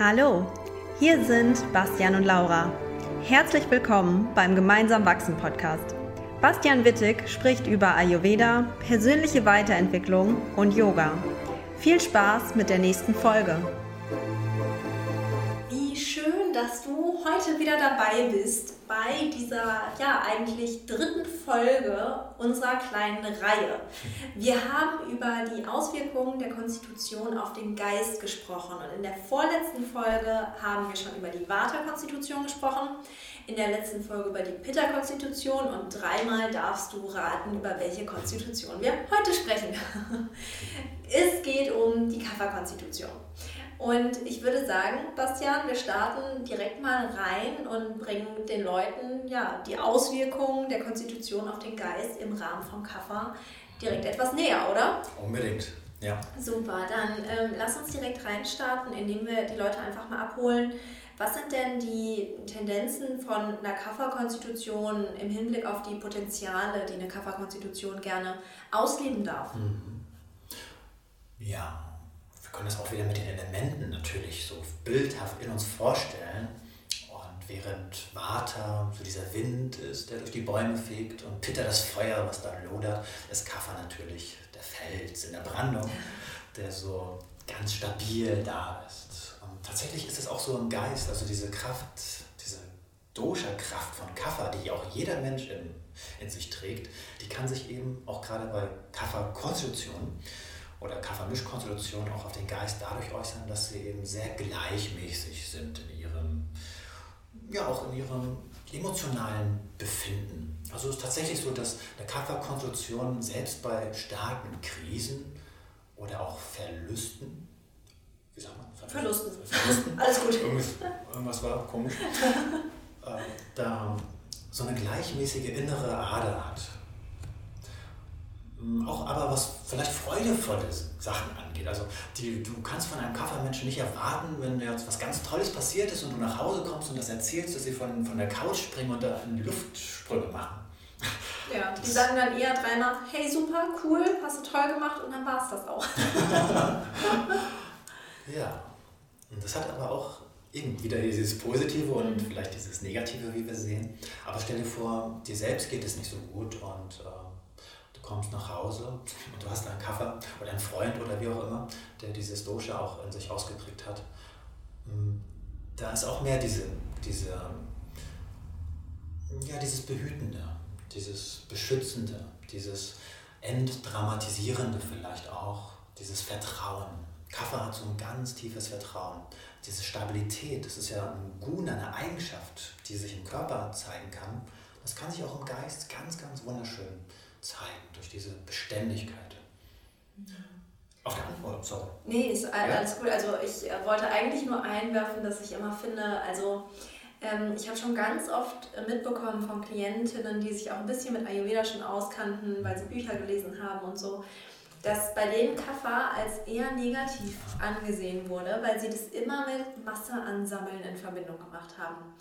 Hallo, hier sind Bastian und Laura. Herzlich willkommen beim Gemeinsam Wachsen Podcast. Bastian Wittig spricht über Ayurveda, persönliche Weiterentwicklung und Yoga. Viel Spaß mit der nächsten Folge. Wie schön, dass du heute wieder dabei bist bei dieser ja eigentlich dritten Folge unserer kleinen Reihe. Wir haben über die Auswirkungen der Konstitution auf den Geist gesprochen und in der vorletzten Folge haben wir schon über die Vata-Konstitution gesprochen, in der letzten Folge über die Pitta-Konstitution und dreimal darfst du raten, über welche Konstitution wir heute sprechen. es geht um die Kapha-Konstitution. Und ich würde sagen, Bastian, wir starten direkt mal rein und bringen den Leuten ja, die Auswirkungen der Konstitution auf den Geist im Rahmen vom Kaffer direkt etwas näher, oder? Unbedingt, ja. Super, dann ähm, lass uns direkt reinstarten, indem wir die Leute einfach mal abholen. Was sind denn die Tendenzen von einer Kafferkonstitution im Hinblick auf die Potenziale, die eine Kafferkonstitution gerne ausleben darf? Mhm. Ja, können das auch wieder mit den Elementen natürlich so bildhaft in uns vorstellen. Und während Vata so dieser Wind ist, der durch die Bäume fegt und Pitta das Feuer, was da lodert, ist Kapha natürlich der Fels in der Brandung, der so ganz stabil da ist. Und tatsächlich ist es auch so im Geist, also diese Kraft, diese Dosha-Kraft von Kapha, die auch jeder Mensch in, in sich trägt, die kann sich eben auch gerade bei Kapha-Konstitutionen oder Kaffermischkonstellationen auch auf den Geist dadurch äußern, dass sie eben sehr gleichmäßig sind in ihrem, ja auch in ihrem emotionalen Befinden. Also es ist tatsächlich so, dass eine Kafferkonstruktion selbst bei starken Krisen oder auch Verlusten, wie sagt man? Verlusten. Verlusten. Alles gut. Irgendwas, irgendwas war komisch. äh, da so eine gleichmäßige innere Ader hat. Ähm, auch aber was vielleicht freudevolle Sachen angeht. Also die, du kannst von einem Kaffermenschen nicht erwarten, wenn jetzt was ganz Tolles passiert ist und du nach Hause kommst und das erzählst, dass sie von, von der Couch springen und da in Luftsprünge machen. Ja, die sagen dann eher dreimal, hey super, cool, hast du toll gemacht und dann war es das auch. ja, und das hat aber auch eben wieder dieses Positive und mhm. vielleicht dieses Negative, wie wir sehen. Aber stell dir vor, dir selbst geht es nicht so gut und äh, kommst nach Hause und du hast einen Kaffee oder einen Freund oder wie auch immer, der dieses Dosha auch in sich ausgeprägt hat. Mm, da ist auch mehr diese, diese, ja, dieses Behütende, dieses Beschützende, dieses Entdramatisierende vielleicht auch, dieses Vertrauen. Kaffee hat so ein ganz tiefes Vertrauen. Diese Stabilität, das ist ja ein Guna, eine Eigenschaft, die sich im Körper zeigen kann. Das kann sich auch im Geist ganz, ganz wunderschön zeigen, durch diese Beständigkeit. Auf der Antwort, sorry. Nee, ist alles ja? gut. Also ich äh, wollte eigentlich nur einwerfen, dass ich immer finde, also ähm, ich habe schon ganz oft mitbekommen von Klientinnen, die sich auch ein bisschen mit Ayurveda schon auskannten, weil sie Bücher gelesen haben und so, dass bei denen Kapha als eher negativ angesehen wurde, weil sie das immer mit Masse ansammeln in Verbindung gemacht haben.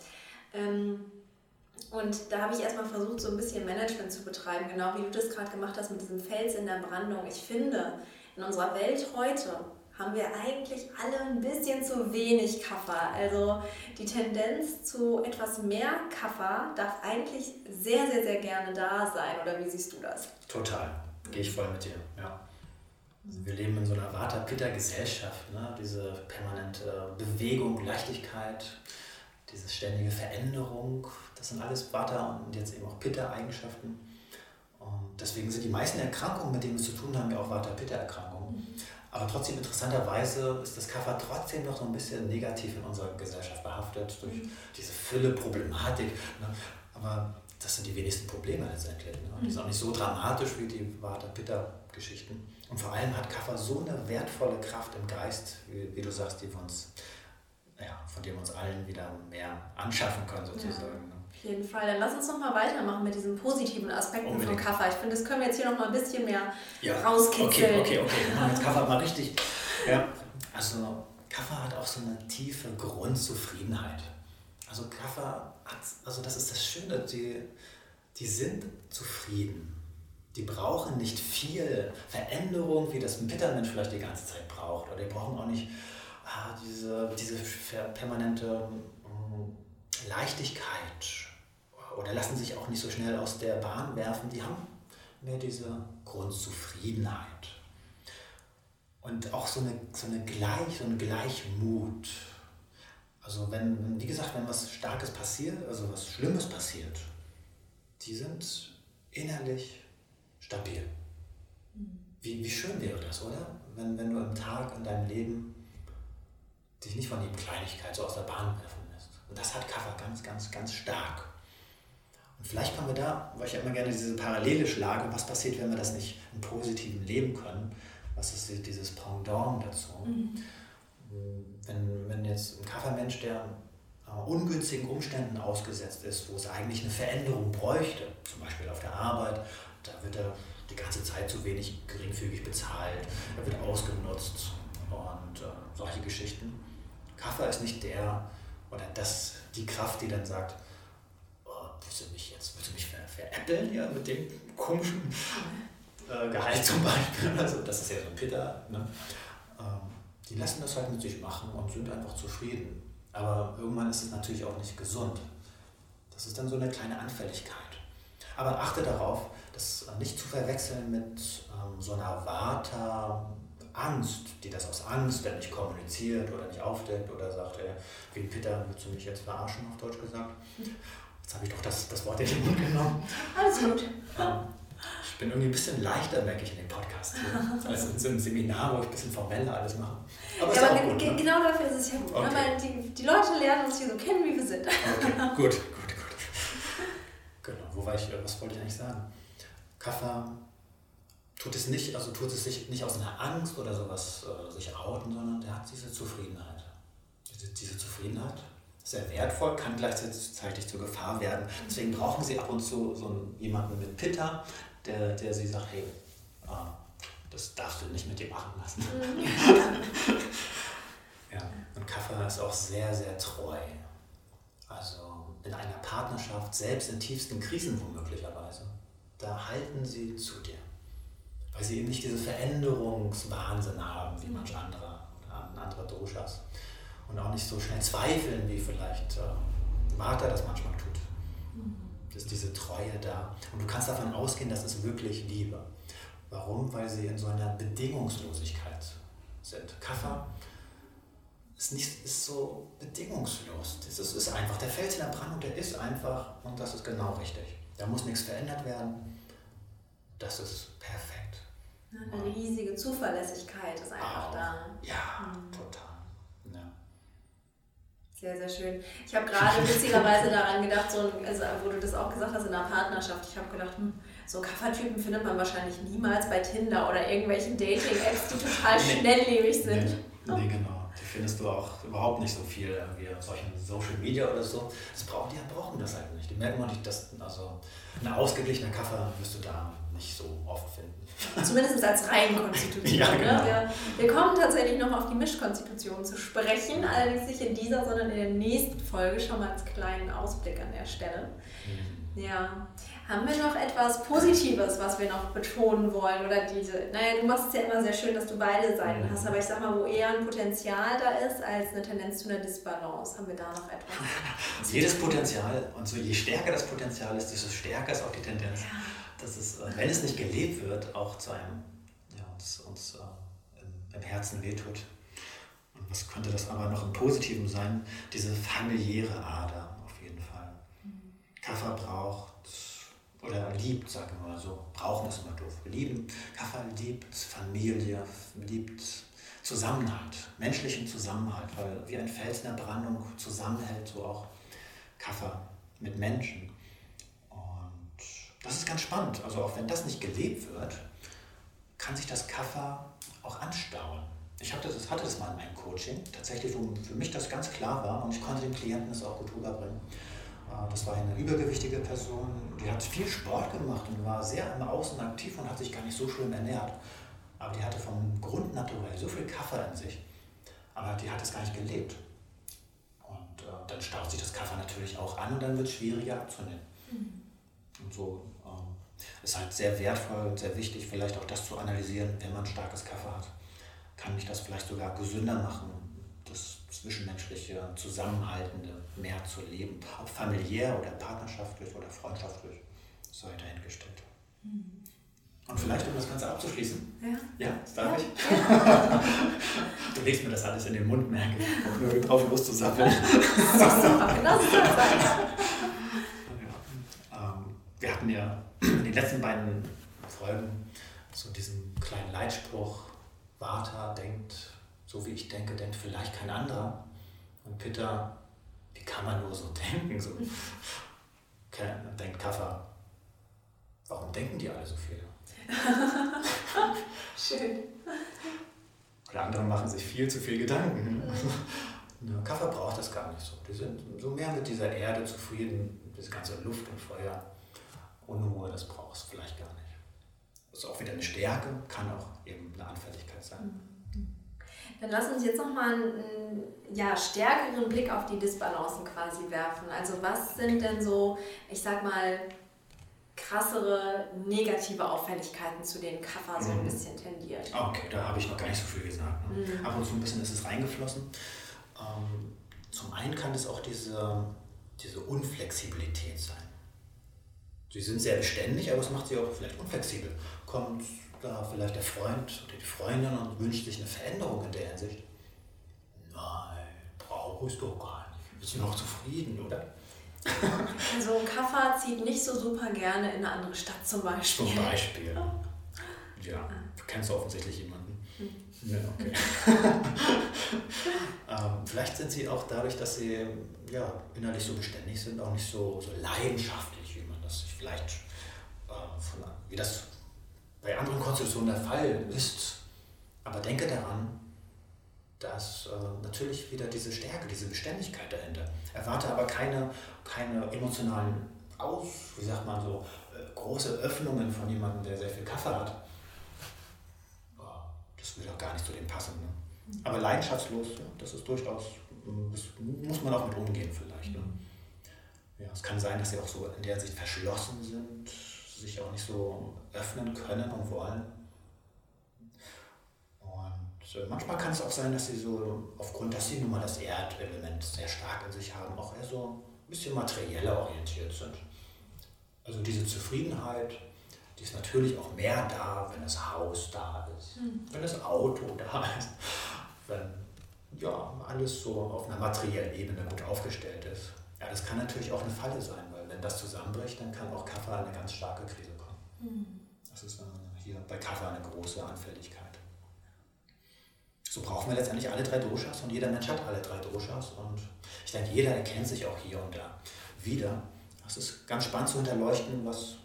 Und da habe ich erstmal versucht, so ein bisschen Management zu betreiben, genau wie du das gerade gemacht hast mit diesem Fels in der Brandung. Ich finde, in unserer Welt heute haben wir eigentlich alle ein bisschen zu wenig Kaffer. Also die Tendenz zu etwas mehr Kaffer darf eigentlich sehr, sehr, sehr gerne da sein. Oder wie siehst du das? Total. Gehe ich voll mit dir, ja. Also wir leben in so einer Vata-Pitta-Gesellschaft, ne? diese permanente Bewegung, Leichtigkeit, diese ständige Veränderung, das sind alles Vata und jetzt eben auch Pitta-Eigenschaften. Und deswegen sind die meisten Erkrankungen, mit denen wir zu tun haben, ja auch Vata-Pitta-Erkrankungen. Mhm. Aber trotzdem interessanterweise ist das Kapha trotzdem noch so ein bisschen negativ in unserer Gesellschaft behaftet durch mhm. diese Fülle-Problematik. Ne? Aber das sind die wenigsten Probleme letztendlich. Ne? Die sind auch nicht so dramatisch wie die Vata-Pitta-Geschichten. Und vor allem hat Kapha so eine wertvolle Kraft im Geist, wie, wie du sagst, die wir uns, ja, von dem wir uns allen wieder mehr anschaffen können sozusagen. Ja. Ne? Auf jeden Fall. Dann lass uns noch mal weitermachen mit diesen positiven Aspekten Unbedingt. von Kaffer. Ich finde, das können wir jetzt hier noch mal ein bisschen mehr ja. rauskitzeln. Okay, okay, okay. Wir machen jetzt Kaffer mal richtig. Ja. Also Kaffer hat auch so eine tiefe Grundzufriedenheit. Also Kaffer hat, also das ist das Schöne, die, die sind zufrieden. Die brauchen nicht viel Veränderung, wie das ein Pittermensch vielleicht die ganze Zeit braucht. Oder die brauchen auch nicht ja, diese, diese permanente ähm, Leichtigkeit oder lassen sich auch nicht so schnell aus der Bahn werfen, die haben mehr diese Grundzufriedenheit. Und auch so eine, so eine Gleich, so ein Gleichmut. Also wenn, wie gesagt, wenn was Starkes passiert, also was Schlimmes passiert, die sind innerlich stabil. Wie, wie schön wäre das, oder? Wenn, wenn du am Tag in deinem Leben dich nicht von jedem Kleinigkeit so aus der Bahn werfen lässt. Und das hat Kaffer ganz, ganz, ganz stark. Und vielleicht kommen wir da, weil ich ja immer gerne diese Parallele schlage, was passiert, wenn wir das nicht im Positiven leben können? Was ist dieses Pendant dazu? Mhm. Wenn, wenn jetzt ein Kaffermensch, der ungünstigen Umständen ausgesetzt ist, wo es eigentlich eine Veränderung bräuchte, zum Beispiel auf der Arbeit, da wird er die ganze Zeit zu wenig geringfügig bezahlt, er wird ausgenutzt und äh, solche Geschichten. Kaffer ist nicht der oder das, die Kraft, die dann sagt, oh, willst du mich jetzt, willst du mich ver veräppeln ja, mit dem komischen äh, Gehalt zum Beispiel? Also das ist ja so ein Pitter. Ne? Ähm, die lassen das halt mit sich machen und sind einfach zufrieden. Aber irgendwann ist es natürlich auch nicht gesund. Das ist dann so eine kleine Anfälligkeit. Aber achte darauf, das nicht zu verwechseln mit ähm, so einer Vata, Angst, die das aus Angst dann nicht kommuniziert oder nicht aufdeckt oder sagt, ey, wie Peter, willst du mich jetzt verarschen, auf Deutsch gesagt? Jetzt habe ich doch das, das Wort in den Mund genommen. Alles gut. Ähm, ich bin irgendwie ein bisschen leichter, merke ich in dem Podcast hier, als in so einem Seminar, wo ich ein bisschen formeller alles mache. Aber, ja, aber gut, ne? genau dafür ist es ja gut. Ne? Okay. Weil die, die Leute lernen uns hier so kennen, wie wir sind. Okay, gut, gut, gut. Genau, wo war ich, was wollte ich eigentlich sagen? Kaffer tut es nicht, also tut es sich nicht aus einer Angst oder sowas äh, sich outen, sondern der hat diese Zufriedenheit. Diese, diese Zufriedenheit sehr wertvoll, kann gleichzeitig zur Gefahr werden. Deswegen brauchen sie ab und zu so einen, jemanden mit Pitter, der, der sie sagt, hey, ah, das darfst du nicht mit dir machen lassen. Mhm. ja, und Kaffer ist auch sehr, sehr treu. Also in einer Partnerschaft, selbst in tiefsten Krisen womöglicherweise, da halten sie zu dir. Weil sie eben nicht diese Veränderungswahnsinn haben wie manch anderer oder andere Doshas. Und auch nicht so schnell zweifeln, wie vielleicht äh, Martha das manchmal tut. Mhm. ist diese Treue da. Und du kannst davon ausgehen, dass es wirklich Liebe. Warum? Weil sie in so einer Bedingungslosigkeit sind. Kaffer ist, nicht, ist so bedingungslos. Das ist, ist einfach. Der Fels in der Brandung, der ist einfach und das ist genau richtig. Da muss nichts verändert werden. Das ist perfekt. Eine riesige Zuverlässigkeit ist einfach Auch. da. Ja, mhm. total. Ja. Sehr, sehr schön. Ich habe gerade witzigerweise daran gedacht, so, also, wo du das auch gesagt hast in einer Partnerschaft. Ich habe gedacht, hm, so Kaffertypen findet man wahrscheinlich niemals bei Tinder oder irgendwelchen Dating-Apps, die total nee. schnelllebig sind. Nee, nee, genau. Die findest du auch überhaupt nicht so viel irgendwie auf solchen Social Media oder so. Das brauchen, die brauchen das halt nicht. Die merken auch nicht, dass also ein ausgeglichener Kaffer wirst du da nicht so oft finden. Zumindest als Reihenkonstitution. ja, ne? genau. wir, wir, kommen tatsächlich noch auf die Mischkonstitution zu sprechen, allerdings nicht in dieser, sondern in der nächsten Folge. Schon mal als kleinen Ausblick an der Stelle. Mhm. Ja. Haben wir noch etwas Positives, was wir noch betonen wollen? Oder diese, naja, du machst es ja immer sehr schön, dass du beide Seiten mhm. hast, aber ich sag mal, wo eher ein Potenzial da ist, als eine Tendenz zu einer Disbalance, haben wir da noch etwas? Jedes Potenzial, und so je stärker das Potenzial ist, desto stärker ist auch die Tendenz. Ja dass es, wenn es nicht gelebt wird, auch zu einem, ja, uns, uns äh, im, im, Herzen wehtut. Und was könnte das aber noch im Positiven sein? Diese familiäre Ader auf jeden Fall. Mhm. Kaffer braucht oder liebt, sagen wir mal so, brauchen ist immer doof. Lieben, Kaffer liebt Familie, liebt Zusammenhalt, menschlichen Zusammenhalt, weil wie ein Fels in der Brandung zusammenhält, so auch Kaffer mit Menschen. Das ist ganz spannend. Also auch wenn das nicht gelebt wird, kann sich das Kaffer auch anstauen. Ich hatte das, hatte das mal in meinem Coaching, tatsächlich, wo für mich das ganz klar war und ich konnte dem Klienten das auch gut rüberbringen. Äh, das war eine übergewichtige Person, die hat viel Sport gemacht und war sehr im Außen aktiv und hat sich gar nicht so schlimm ernährt. Aber die hatte vom Grund naturell so viel Kaffer in sich, aber die hat es gar nicht gelebt. Und äh, dann staut sich das Kaffer natürlich auch an und dann wird es schwieriger abzunehmen. Mhm. Und so ist halt sehr wertvoll und sehr wichtig, vielleicht auch das zu analysieren, wenn man starkes Kaffee hat. Kann mich das vielleicht sogar gesünder machen, das zwischenmenschliche, zusammenhaltende mehr zu leben, familiär oder partnerschaftlich oder freundschaftlich, sei dahingestellt. Mhm. Und vielleicht, um das Ganze abzuschließen. Ja. Ja, das darf ja. ich. du legst mir das alles in den Mund, merke ich. Um nur drauf loszusappeln. genau so ähm, Wir hatten ja in den letzten beiden Folgen so diesen kleinen Leitspruch, Vata denkt, so wie ich denke, denkt vielleicht kein anderer. Und Pitta, wie kann man nur so denken? So, denkt Kaffer, warum denken die alle so viel? Schön. Oder andere machen sich viel zu viel Gedanken. Mhm. Kaffer braucht das gar nicht so. Die sind so mehr mit dieser Erde zufrieden, diese ganze Luft und Feuer. Unruhe, das braucht es vielleicht gar nicht. Das ist auch wieder eine Stärke, kann auch eben eine Anfälligkeit sein. Dann lass uns jetzt nochmal einen ja, stärkeren Blick auf die Disbalancen quasi werfen. Also was sind denn so, ich sag mal, krassere negative Auffälligkeiten, zu denen Kaffer so ein mhm. bisschen tendiert. Ah, okay, da habe ich noch gar nicht so viel gesagt. Ne? Mhm. Ab und zu ein bisschen ist es reingeflossen. Ähm, zum einen kann es auch diese, diese Unflexibilität sein. Sie sind sehr beständig, aber es macht sie auch vielleicht unflexibel. Kommt da vielleicht der Freund oder die Freundin und wünscht sich eine Veränderung in der Hinsicht? Nein, brauche ich doch gar nicht. Wir sind noch zufrieden, oder? Also ein Kaffer zieht nicht so super gerne in eine andere Stadt zum Beispiel. Zum Beispiel. Ja, du kennst offensichtlich jemanden. Hm. Ja, okay. ähm, vielleicht sind sie auch dadurch, dass sie ja, innerlich so beständig sind, auch nicht so, so leidenschaftlich, wie man das sich vielleicht, äh, von, wie das bei anderen Konstitutionen der Fall ist. Aber denke daran, dass äh, natürlich wieder diese Stärke, diese Beständigkeit dahinter. Erwarte aber keine, keine emotionalen Aus, wie sagt man so, äh, große Öffnungen von jemandem, der sehr viel Kaffee hat. Das will auch gar nicht zu dem passen. Ne? Aber leidenschaftslos, ja, das ist durchaus, das muss man auch mit umgehen vielleicht. Ne? Ja, es kann sein, dass sie auch so in der Sicht verschlossen sind, sich auch nicht so öffnen können und wollen. Und manchmal kann es auch sein, dass sie so, aufgrund, dass sie nun mal das Erdelement sehr stark in sich haben, auch eher so ein bisschen materieller orientiert sind. Also diese Zufriedenheit, die ist natürlich auch mehr da, wenn das Haus da ist, mhm. wenn das Auto da ist, wenn ja, alles so auf einer materiellen Ebene gut aufgestellt ist. Ja, das kann natürlich auch eine Falle sein, das zusammenbricht, dann kann auch Kaffee eine ganz starke Krise kommen. Mhm. Das ist hier bei Kaffee eine große Anfälligkeit. So brauchen wir letztendlich alle drei Doshas und jeder Mensch hat alle drei Doshas und ich denke, jeder erkennt sich auch hier und da wieder. Es ist ganz spannend zu hinterleuchten, was,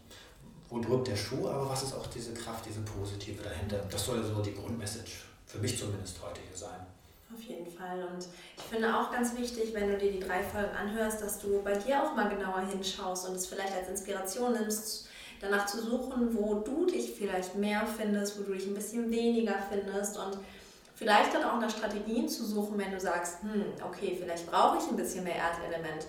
wo drückt der Schuh, aber was ist auch diese Kraft, diese Positive dahinter. Das soll so die Grundmessage für mich zumindest heute hier sein. Auf jeden Fall. Und ich finde auch ganz wichtig, wenn du dir die drei Folgen anhörst, dass du bei dir auch mal genauer hinschaust und es vielleicht als Inspiration nimmst, danach zu suchen, wo du dich vielleicht mehr findest, wo du dich ein bisschen weniger findest und Vielleicht dann auch nach Strategien zu suchen, wenn du sagst, hm, okay, vielleicht brauche ich ein bisschen mehr Erdelement.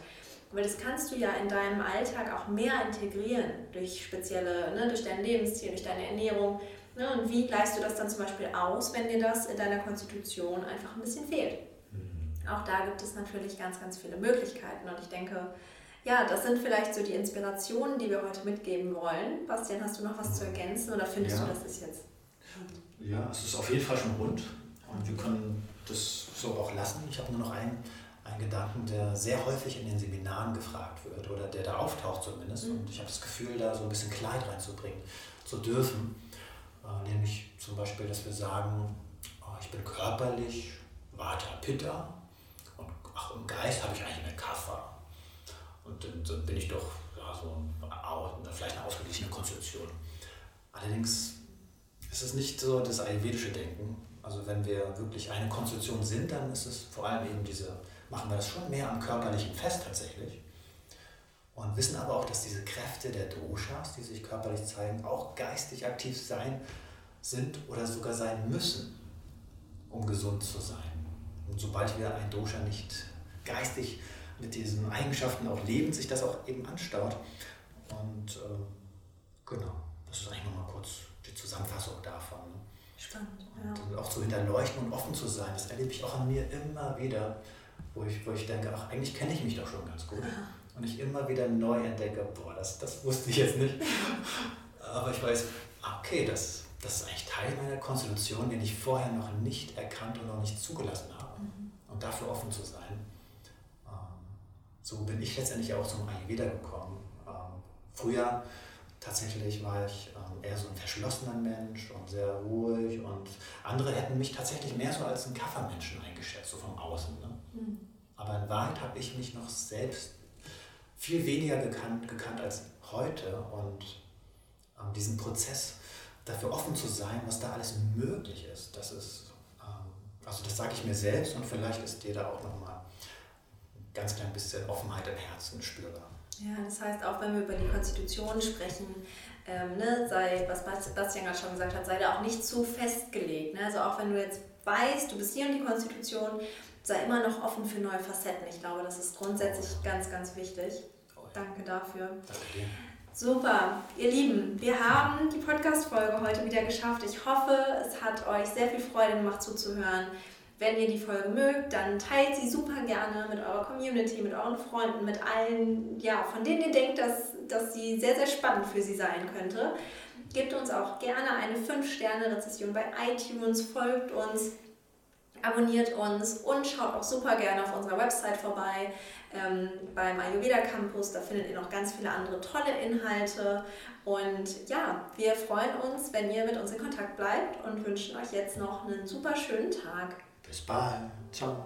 Aber das kannst du ja in deinem Alltag auch mehr integrieren durch spezielle, ne, durch dein Lebensstil, durch deine Ernährung. Ne, und wie gleichst du das dann zum Beispiel aus, wenn dir das in deiner Konstitution einfach ein bisschen fehlt? Mhm. Auch da gibt es natürlich ganz, ganz viele Möglichkeiten. Und ich denke, ja, das sind vielleicht so die Inspirationen, die wir heute mitgeben wollen. Bastian, hast du noch was zu ergänzen oder findest ja. du, das ist jetzt? Ja, es ist auf jeden Fall schon rund. Und wir können das so auch lassen. Ich habe nur noch einen, einen Gedanken, der sehr häufig in den Seminaren gefragt wird oder der da auftaucht zumindest. Mhm. Und ich habe das Gefühl, da so ein bisschen Kleid reinzubringen zu dürfen. Äh, nämlich zum Beispiel, dass wir sagen, oh, ich bin körperlich Vata Pitta und ach, im Geist habe ich eigentlich eine Kapha. Und dann, bin ich doch ja, so vielleicht eine ausgeglichene Konstitution. Allerdings ist es nicht so das ayurvedische Denken, also wenn wir wirklich eine Konstitution sind, dann ist es vor allem eben diese, machen wir das schon mehr am körperlichen fest tatsächlich. Und wissen aber auch, dass diese Kräfte der Doshas, die sich körperlich zeigen, auch geistig aktiv sein sind oder sogar sein müssen, um gesund zu sein. Und sobald wir ein Dosha nicht geistig mit diesen Eigenschaften auch leben, sich das auch eben anstaut. Und äh, genau, das ist eigentlich nochmal kurz die Zusammenfassung davon. Ne? Spannend. Und ja. auch zu hinterleuchten und offen zu sein, das erlebe ich auch an mir immer wieder, wo ich, wo ich denke, ach, eigentlich kenne ich mich doch schon ganz gut. Ja. Und ich immer wieder neu entdecke, boah, das, das wusste ich jetzt nicht. Aber ich weiß, okay, das, das ist eigentlich Teil meiner Konstitution, den ich vorher noch nicht erkannt und noch nicht zugelassen habe. Mhm. Und dafür offen zu sein. Ähm, so bin ich letztendlich auch zum Ayurveda gekommen. Ähm, früher tatsächlich war ich ähm, eher so ein verschlossener Mensch und sehr ruhig und andere hätten mich tatsächlich mehr so als einen Kaffermenschen eingeschätzt, so vom Außen. Ne? Mhm. Aber in Wahrheit habe ich mich noch selbst viel weniger gekannt, gekannt als heute und ähm, diesen Prozess dafür offen zu sein, was da alles möglich ist, das ist, ähm, also das sage ich mir selbst und vielleicht ist dir da auch nochmal ein ganz klein bisschen Offenheit im Herzen spürbar. Ja, das heißt, auch wenn wir über die Konstitution sprechen, ähm, ne, sei, was Bastian gerade schon gesagt hat, sei da auch nicht zu festgelegt. Ne? Also auch wenn du jetzt weißt, du bist hier und die Konstitution, sei immer noch offen für neue Facetten. Ich glaube, das ist grundsätzlich ganz, ganz wichtig. Danke dafür. Danke dir. Super, ihr Lieben, wir haben die Podcast-Folge heute wieder geschafft. Ich hoffe, es hat euch sehr viel Freude gemacht zuzuhören. Wenn ihr die Folge mögt, dann teilt sie super gerne mit eurer Community, mit euren Freunden, mit allen, ja, von denen ihr denkt, dass, dass sie sehr, sehr spannend für sie sein könnte. Gebt uns auch gerne eine 5-Sterne-Rezession bei iTunes, folgt uns, abonniert uns und schaut auch super gerne auf unserer Website vorbei ähm, beim Ayurveda Campus. Da findet ihr noch ganz viele andere tolle Inhalte. Und ja, wir freuen uns, wenn ihr mit uns in Kontakt bleibt und wünschen euch jetzt noch einen super schönen Tag. Bis bald. Ciao.